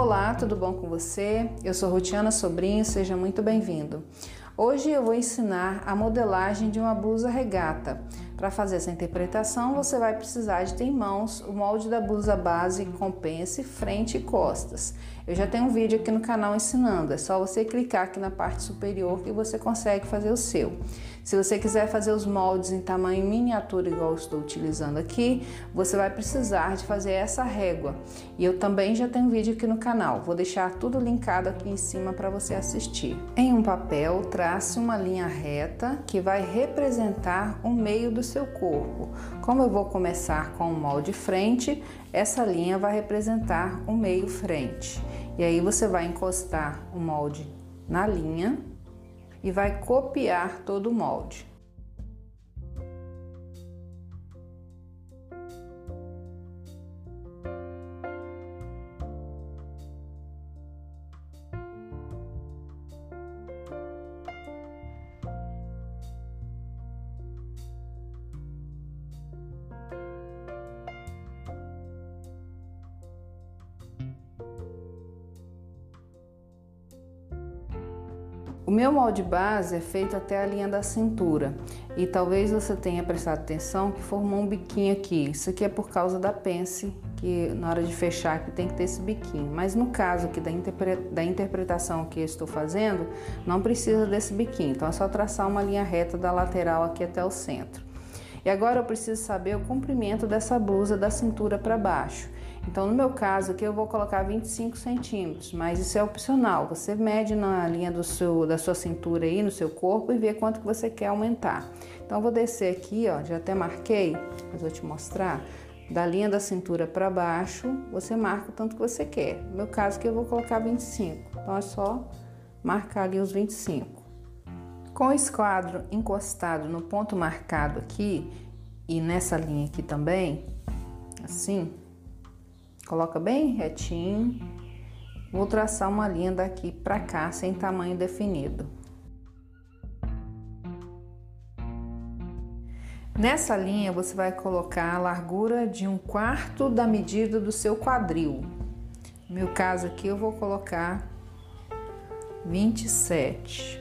Olá, tudo bom com você? Eu sou Rutiana Sobrinho, seja muito bem-vindo. Hoje eu vou ensinar a modelagem de uma blusa regata. Para fazer essa interpretação, você vai precisar de ter em mãos o molde da blusa base com pence, frente e costas. Eu já tenho um vídeo aqui no canal ensinando, é só você clicar aqui na parte superior que você consegue fazer o seu. Se você quiser fazer os moldes em tamanho miniatura igual eu estou utilizando aqui, você vai precisar de fazer essa régua. E eu também já tenho vídeo aqui no canal, vou deixar tudo linkado aqui em cima para você assistir. Em um papel, trace uma linha reta que vai representar o meio do seu corpo. Como eu vou começar com o molde frente, essa linha vai representar o meio frente. E aí você vai encostar o molde na linha e vai copiar todo o molde. O meu molde base é feito até a linha da cintura e talvez você tenha prestado atenção que formou um biquinho aqui. Isso aqui é por causa da pence, que na hora de fechar aqui tem que ter esse biquinho. Mas no caso aqui da, interpre da interpretação que eu estou fazendo, não precisa desse biquinho. Então é só traçar uma linha reta da lateral aqui até o centro. E agora eu preciso saber o comprimento dessa blusa da cintura para baixo. Então, no meu caso aqui, eu vou colocar 25 centímetros, mas isso é opcional. Você mede na linha do seu, da sua cintura aí, no seu corpo, e vê quanto que você quer aumentar. Então, eu vou descer aqui, ó, já até marquei, mas vou te mostrar. Da linha da cintura para baixo, você marca o tanto que você quer. No meu caso aqui, eu vou colocar 25. Então, é só marcar ali os 25. Com o esquadro encostado no ponto marcado aqui, e nessa linha aqui também, assim, Coloca bem retinho. Vou traçar uma linha daqui para cá sem tamanho definido. Nessa linha você vai colocar a largura de um quarto da medida do seu quadril. No meu caso aqui eu vou colocar 27.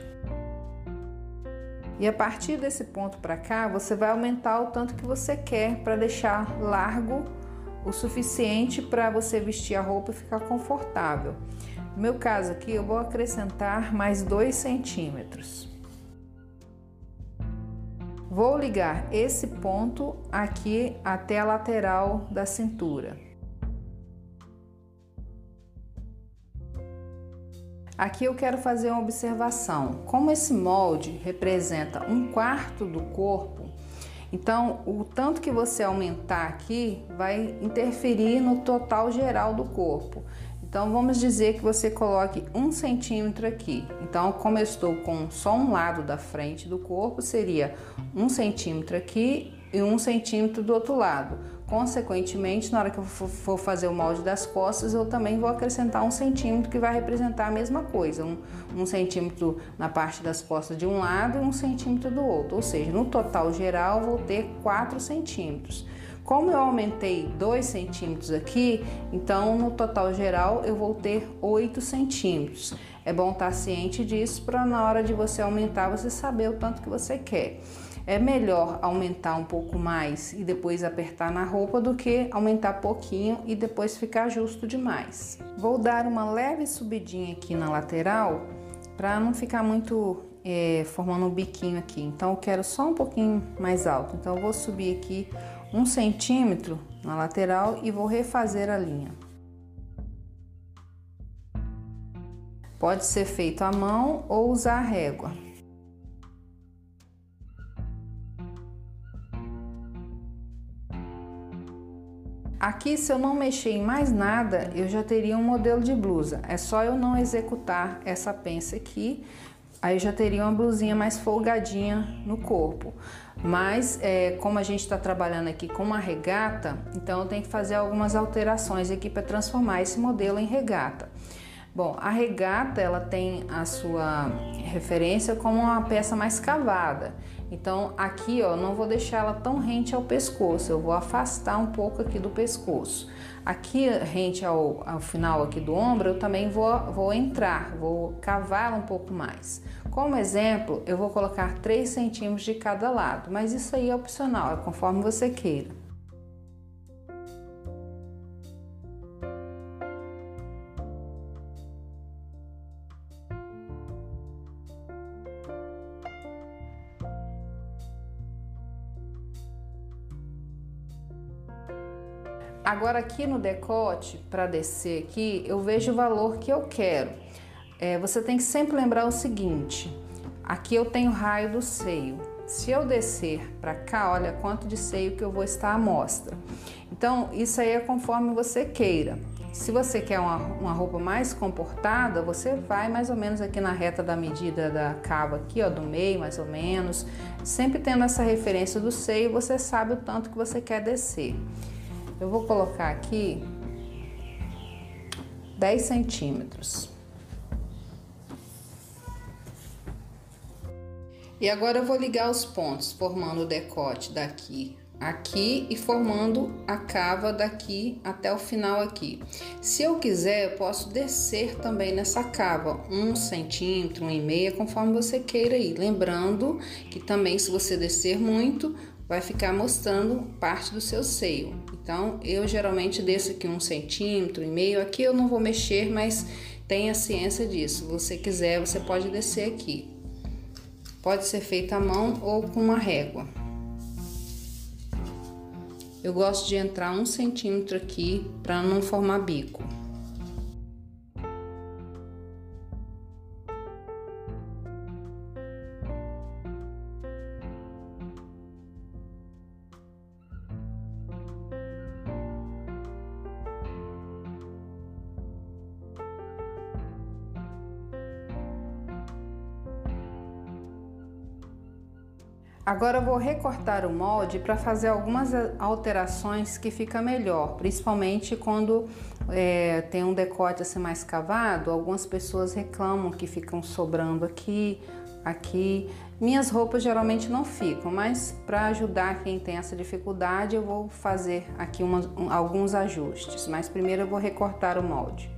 E a partir desse ponto para cá, você vai aumentar o tanto que você quer para deixar largo o suficiente para você vestir a roupa e ficar confortável. No meu caso aqui, eu vou acrescentar mais 2 centímetros. Vou ligar esse ponto aqui até a lateral da cintura. Aqui eu quero fazer uma observação. Como esse molde representa um quarto do corpo, então, o tanto que você aumentar aqui vai interferir no total geral do corpo. Então, vamos dizer que você coloque um centímetro aqui. Então, como eu estou com só um lado da frente do corpo, seria um centímetro aqui e um centímetro do outro lado. Consequentemente, na hora que eu for fazer o molde das costas, eu também vou acrescentar um centímetro que vai representar a mesma coisa. Um, um centímetro na parte das costas de um lado e um centímetro do outro. Ou seja, no total geral, vou ter 4 centímetros. Como eu aumentei 2 centímetros aqui, então no total geral eu vou ter 8 centímetros. É bom estar ciente disso para na hora de você aumentar você saber o tanto que você quer. É melhor aumentar um pouco mais e depois apertar na roupa do que aumentar pouquinho e depois ficar justo demais. Vou dar uma leve subidinha aqui na lateral para não ficar muito é, formando um biquinho aqui. Então eu quero só um pouquinho mais alto. Então eu vou subir aqui um centímetro na lateral e vou refazer a linha. Pode ser feito à mão ou usar a régua. Aqui, se eu não mexer em mais nada, eu já teria um modelo de blusa. É só eu não executar essa pence aqui, aí já teria uma blusinha mais folgadinha no corpo. Mas, é, como a gente está trabalhando aqui com uma regata, então eu tenho que fazer algumas alterações aqui para transformar esse modelo em regata. Bom, a regata ela tem a sua referência como uma peça mais cavada. Então aqui ó, não vou deixar ela tão rente ao pescoço, eu vou afastar um pouco aqui do pescoço. Aqui rente ao, ao final aqui do ombro eu também vou, vou entrar, vou cavar um pouco mais. Como exemplo, eu vou colocar 3 centímetros de cada lado, mas isso aí é opcional, é conforme você queira. Agora aqui no decote, para descer aqui, eu vejo o valor que eu quero. É, você tem que sempre lembrar o seguinte, aqui eu tenho raio do seio. Se eu descer para cá, olha quanto de seio que eu vou estar à mostra. Então, isso aí é conforme você queira. Se você quer uma, uma roupa mais comportada, você vai mais ou menos aqui na reta da medida da cava aqui, ó, do meio mais ou menos. Sempre tendo essa referência do seio, você sabe o tanto que você quer descer. Eu vou colocar aqui 10 centímetros. E agora eu vou ligar os pontos, formando o decote daqui aqui e formando a cava daqui até o final aqui. Se eu quiser, eu posso descer também nessa cava, um centímetro, um e meio, conforme você queira ir. Lembrando que também se você descer muito, vai ficar mostrando parte do seu seio. Então, eu geralmente desço aqui um centímetro e meio. Aqui eu não vou mexer, mas tenha ciência disso. Se você quiser, você pode descer aqui. Pode ser feito à mão ou com uma régua. Eu gosto de entrar um centímetro aqui para não formar bico. Agora eu vou recortar o molde para fazer algumas alterações que fica melhor, principalmente quando é, tem um decote assim mais cavado. Algumas pessoas reclamam que ficam sobrando aqui, aqui. Minhas roupas geralmente não ficam, mas para ajudar quem tem essa dificuldade eu vou fazer aqui um, alguns ajustes. Mas primeiro eu vou recortar o molde.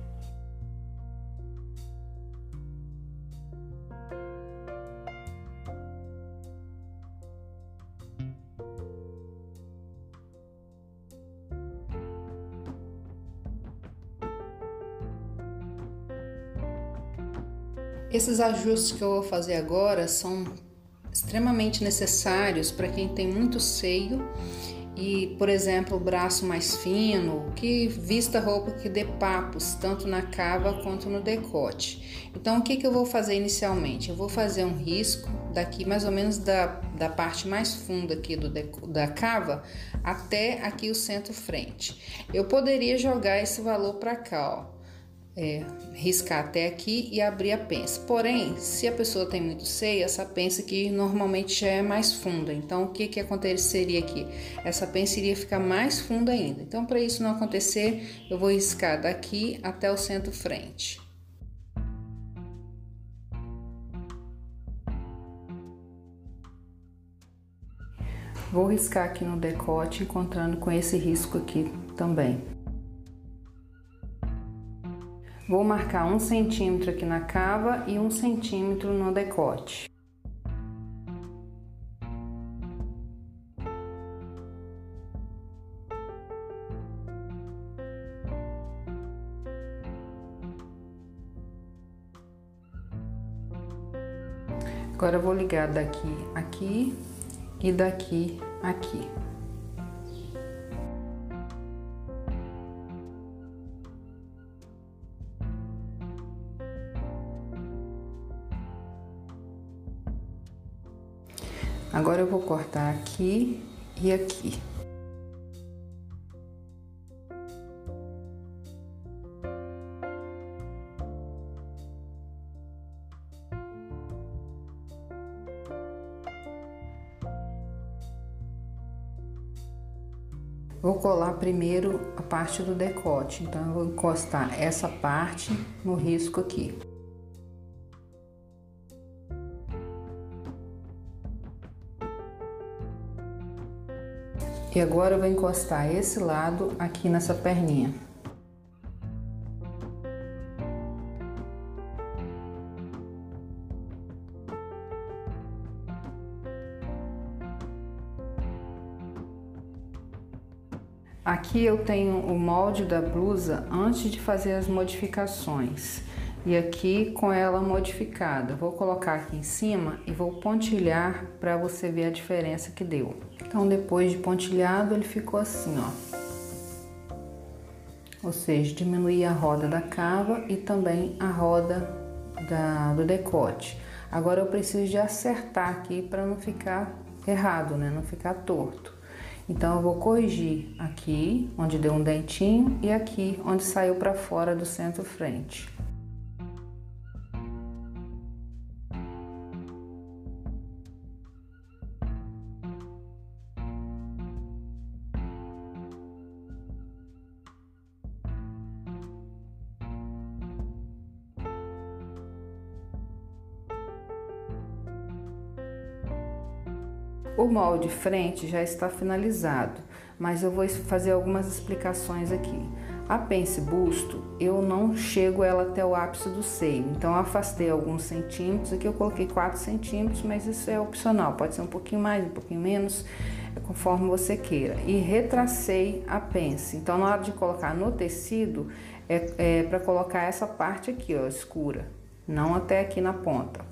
Esses ajustes que eu vou fazer agora são extremamente necessários para quem tem muito seio e, por exemplo, o braço mais fino, que vista roupa que dê papos tanto na cava quanto no decote. Então, o que, que eu vou fazer inicialmente? Eu vou fazer um risco daqui mais ou menos da, da parte mais funda aqui do, da cava até aqui o centro-frente. Eu poderia jogar esse valor para cá, ó é, riscar até aqui e abrir a pensa. Porém, se a pessoa tem muito seio, essa pensa aqui normalmente já é mais funda. Então, o que, que aconteceria aqui? Essa pensa iria ficar mais funda ainda. Então, para isso não acontecer, eu vou riscar daqui até o centro-frente. Vou riscar aqui no decote, encontrando com esse risco aqui também. Vou marcar um centímetro aqui na cava e um centímetro no decote. Agora vou ligar daqui aqui e daqui aqui. Agora eu vou cortar aqui e aqui. Vou colar primeiro a parte do decote, então eu vou encostar essa parte no risco aqui. E agora eu vou encostar esse lado aqui nessa perninha. Aqui eu tenho o molde da blusa antes de fazer as modificações. E aqui com ela modificada. Vou colocar aqui em cima e vou pontilhar para você ver a diferença que deu. Então depois de pontilhado ele ficou assim, ó. Ou seja, diminuir a roda da cava e também a roda da, do decote. Agora eu preciso de acertar aqui para não ficar errado, né? Não ficar torto. Então eu vou corrigir aqui, onde deu um dentinho, e aqui, onde saiu para fora do centro-frente. O molde frente já está finalizado, mas eu vou fazer algumas explicações aqui. A pence busto, eu não chego ela até o ápice do seio, então afastei alguns centímetros, aqui eu coloquei 4 centímetros, mas isso é opcional, pode ser um pouquinho mais, um pouquinho menos, é conforme você queira. E retracei a pence, então na hora de colocar no tecido, é, é para colocar essa parte aqui, ó, escura, não até aqui na ponta.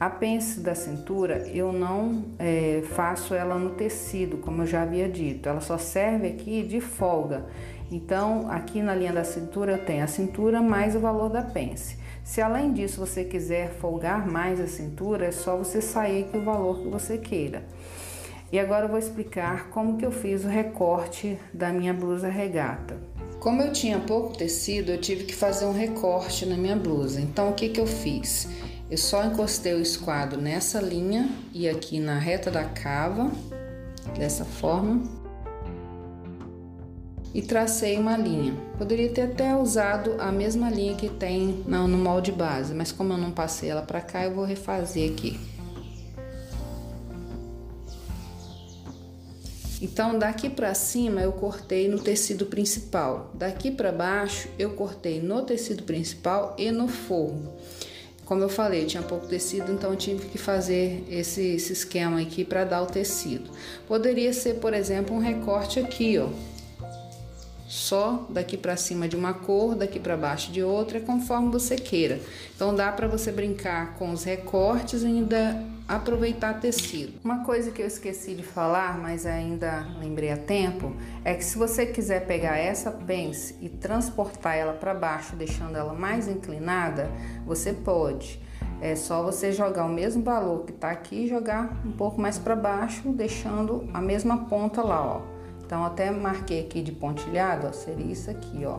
A pence da cintura eu não é, faço ela no tecido, como eu já havia dito, ela só serve aqui de folga. Então, aqui na linha da cintura eu tenho a cintura mais o valor da pence. Se além disso você quiser folgar mais a cintura, é só você sair com o valor que você queira. E agora eu vou explicar como que eu fiz o recorte da minha blusa regata. Como eu tinha pouco tecido, eu tive que fazer um recorte na minha blusa. Então, o que que eu fiz? Eu só encostei o esquadro nessa linha e aqui na reta da cava, dessa forma. E tracei uma linha. Poderia ter até usado a mesma linha que tem no molde base, mas como eu não passei ela para cá, eu vou refazer aqui. Então, daqui para cima eu cortei no tecido principal, daqui para baixo eu cortei no tecido principal e no forro. Como eu falei, tinha pouco tecido, então eu tive que fazer esse, esse esquema aqui para dar o tecido. Poderia ser, por exemplo, um recorte aqui, ó. Só daqui para cima de uma cor, daqui para baixo de outra, conforme você queira. Então dá para você brincar com os recortes e ainda aproveitar tecido. Uma coisa que eu esqueci de falar, mas ainda lembrei a tempo, é que se você quiser pegar essa pence e transportar ela para baixo, deixando ela mais inclinada, você pode. É só você jogar o mesmo valor que está aqui e jogar um pouco mais para baixo, deixando a mesma ponta lá, ó. Então até marquei aqui de pontilhado, ó, seria isso aqui, ó.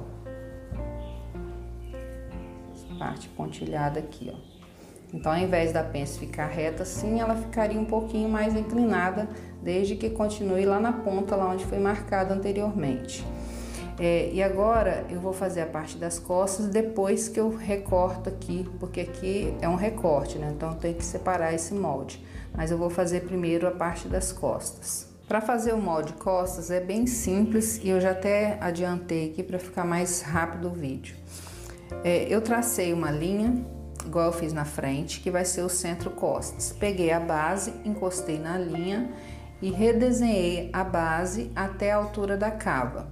Parte pontilhada aqui, ó. Então, ao invés da pence ficar reta assim, ela ficaria um pouquinho mais inclinada, desde que continue lá na ponta, lá onde foi marcado anteriormente. É, e agora eu vou fazer a parte das costas depois que eu recorto aqui, porque aqui é um recorte, né? Então tem que separar esse molde. Mas eu vou fazer primeiro a parte das costas. Para fazer o molde costas é bem simples e eu já até adiantei aqui para ficar mais rápido o vídeo. É, eu tracei uma linha igual eu fiz na frente, que vai ser o centro costas. Peguei a base, encostei na linha e redesenhei a base até a altura da cava.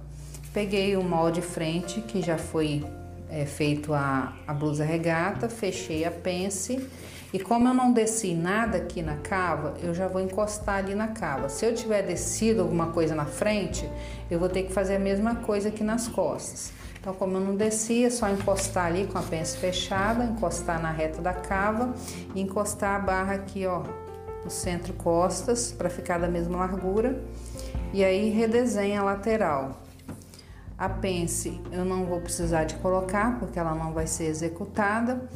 Peguei o molde frente, que já foi é, feito a, a blusa regata, fechei a pence e como eu não desci nada aqui na cava, eu já vou encostar ali na cava. Se eu tiver descido alguma coisa na frente, eu vou ter que fazer a mesma coisa aqui nas costas. Então, como eu não descia, é só encostar ali com a pence fechada, encostar na reta da cava e encostar a barra aqui, ó, no centro costas, para ficar da mesma largura. E aí redesenha a lateral. A pence eu não vou precisar de colocar, porque ela não vai ser executada.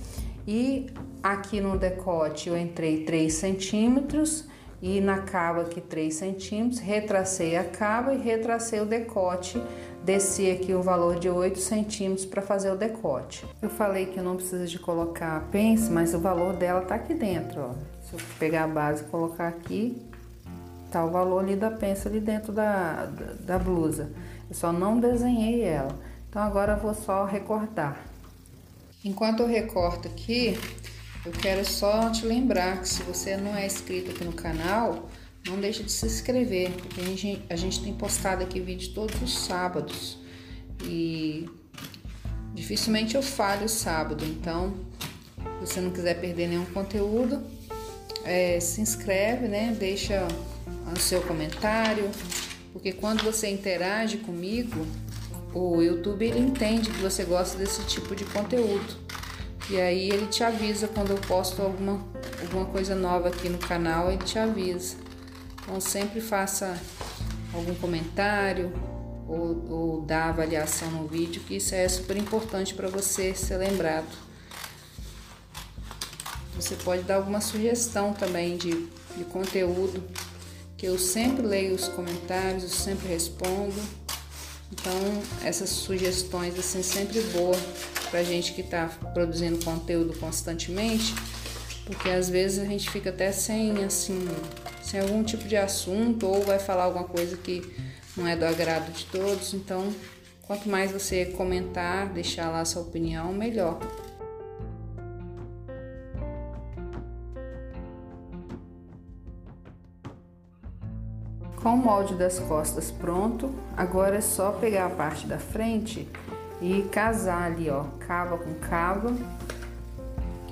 E aqui no decote eu entrei 3 centímetros e na cava aqui 3 centímetros, retracei a cava e retracei o decote, desci aqui o valor de 8 centímetros para fazer o decote. Eu falei que não precisa de colocar a pence, mas o valor dela tá aqui dentro, ó. Se eu pegar a base e colocar aqui, tá o valor ali da pence ali dentro da, da, da blusa. Eu só não desenhei ela. Então agora eu vou só recortar. Enquanto eu recorto aqui, eu quero só te lembrar que se você não é inscrito aqui no canal, não deixe de se inscrever, porque a gente, a gente tem postado aqui vídeo todos os sábados e dificilmente eu falho sábado, então se você não quiser perder nenhum conteúdo, é, se inscreve, né? Deixa o seu comentário, porque quando você interage comigo, o YouTube ele entende que você gosta desse tipo de conteúdo. E aí ele te avisa quando eu posto alguma, alguma coisa nova aqui no canal, ele te avisa. Então sempre faça algum comentário ou, ou dá avaliação no vídeo, que isso é super importante para você ser lembrado. Você pode dar alguma sugestão também de, de conteúdo, que eu sempre leio os comentários, eu sempre respondo. Então, essas sugestões assim sempre boa para gente que está produzindo conteúdo constantemente, porque às vezes a gente fica até sem assim, sem algum tipo de assunto ou vai falar alguma coisa que não é do agrado de todos. Então, quanto mais você comentar, deixar lá sua opinião, melhor. Com o molde das costas pronto, agora é só pegar a parte da frente e casar ali, ó, cava com cava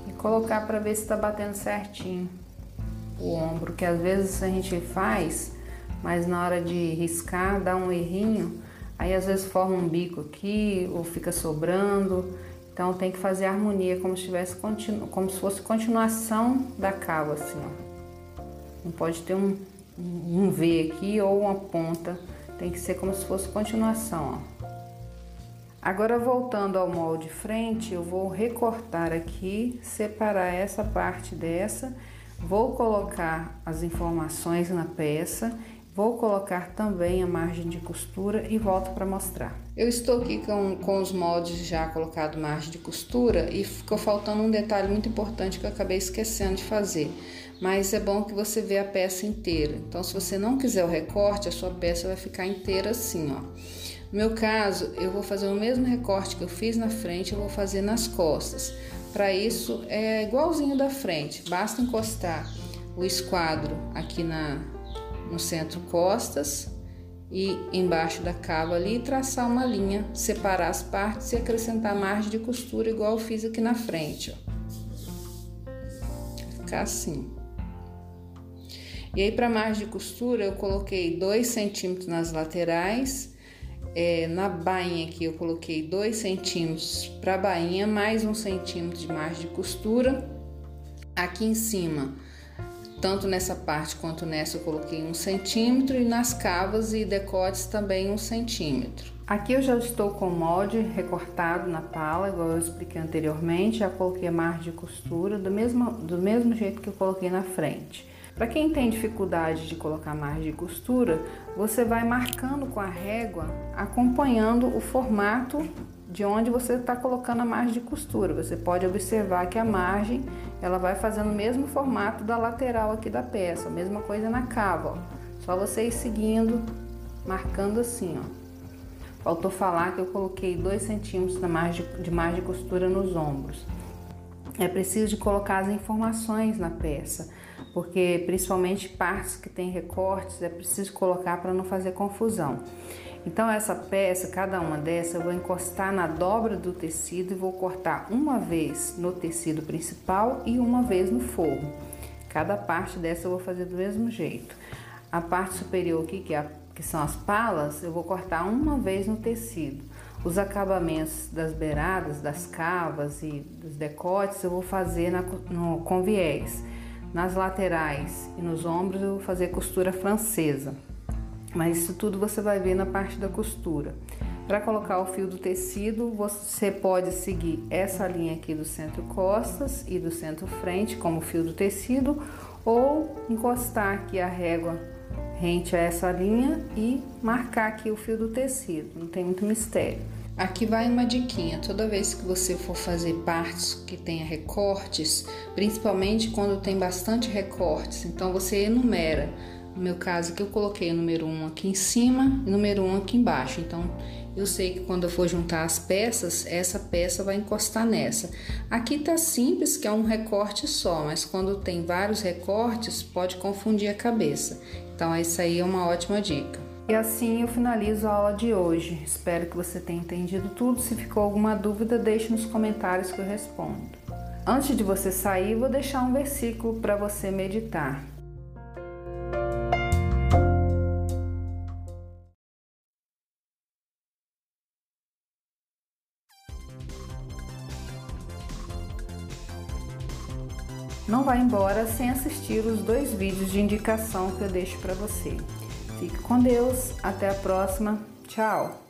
e colocar para ver se tá batendo certinho o ombro, que às vezes a gente faz, mas na hora de riscar dá um errinho, aí às vezes forma um bico aqui ou fica sobrando. Então tem que fazer a harmonia como se tivesse como se fosse continuação da cava assim, ó. Não pode ter um um V aqui ou uma ponta, tem que ser como se fosse continuação, ó. Agora voltando ao molde frente, eu vou recortar aqui, separar essa parte dessa, vou colocar as informações na peça, vou colocar também a margem de costura e volto para mostrar. Eu estou aqui com, com os moldes já colocado margem de costura e ficou faltando um detalhe muito importante que eu acabei esquecendo de fazer mas é bom que você vê a peça inteira. Então, se você não quiser o recorte, a sua peça vai ficar inteira assim, ó. No meu caso, eu vou fazer o mesmo recorte que eu fiz na frente, eu vou fazer nas costas. Para isso, é igualzinho da frente, basta encostar o esquadro aqui na, no centro costas e embaixo da cava ali traçar uma linha, separar as partes e acrescentar margem de costura igual eu fiz aqui na frente, ó. Ficar assim. E aí, para margem de costura, eu coloquei 2 centímetros nas laterais. É, na bainha aqui, eu coloquei 2 centímetros para bainha, mais um centímetro de margem de costura. Aqui em cima, tanto nessa parte quanto nessa, eu coloquei um centímetro. E nas cavas e decotes também um centímetro. Aqui eu já estou com o molde recortado na pala, igual eu expliquei anteriormente. Já coloquei a margem de costura do mesmo, do mesmo jeito que eu coloquei na frente. Para quem tem dificuldade de colocar margem de costura, você vai marcando com a régua, acompanhando o formato de onde você está colocando a margem de costura. Você pode observar que a margem ela vai fazendo o mesmo formato da lateral aqui da peça, a mesma coisa na cava. Ó. Só você ir seguindo, marcando assim, ó. Faltou falar que eu coloquei 2 centímetros de margem de costura nos ombros. É preciso de colocar as informações na peça porque principalmente partes que tem recortes é preciso colocar para não fazer confusão. Então essa peça, cada uma dessas, eu vou encostar na dobra do tecido e vou cortar uma vez no tecido principal e uma vez no forro. Cada parte dessa eu vou fazer do mesmo jeito. A parte superior aqui, que, é a, que são as palas, eu vou cortar uma vez no tecido. Os acabamentos das beiradas, das cavas e dos decotes eu vou fazer na, no, com viés. Nas laterais e nos ombros eu vou fazer costura francesa, mas isso tudo você vai ver na parte da costura. Para colocar o fio do tecido, você pode seguir essa linha aqui do centro costas e do centro frente como fio do tecido, ou encostar aqui a régua rente a essa linha e marcar aqui o fio do tecido, não tem muito mistério. Aqui vai uma diquinha, toda vez que você for fazer partes que tenha recortes, principalmente quando tem bastante recortes, então você enumera. No meu caso aqui eu coloquei o número 1 aqui em cima e número 1 aqui embaixo, então eu sei que quando eu for juntar as peças, essa peça vai encostar nessa. Aqui tá simples, que é um recorte só, mas quando tem vários recortes, pode confundir a cabeça. Então, essa aí é uma ótima dica. E assim eu finalizo a aula de hoje. Espero que você tenha entendido tudo. Se ficou alguma dúvida, deixe nos comentários que eu respondo. Antes de você sair, vou deixar um versículo para você meditar. Embora sem assistir os dois vídeos de indicação que eu deixo para você. Fique com Deus, até a próxima, tchau!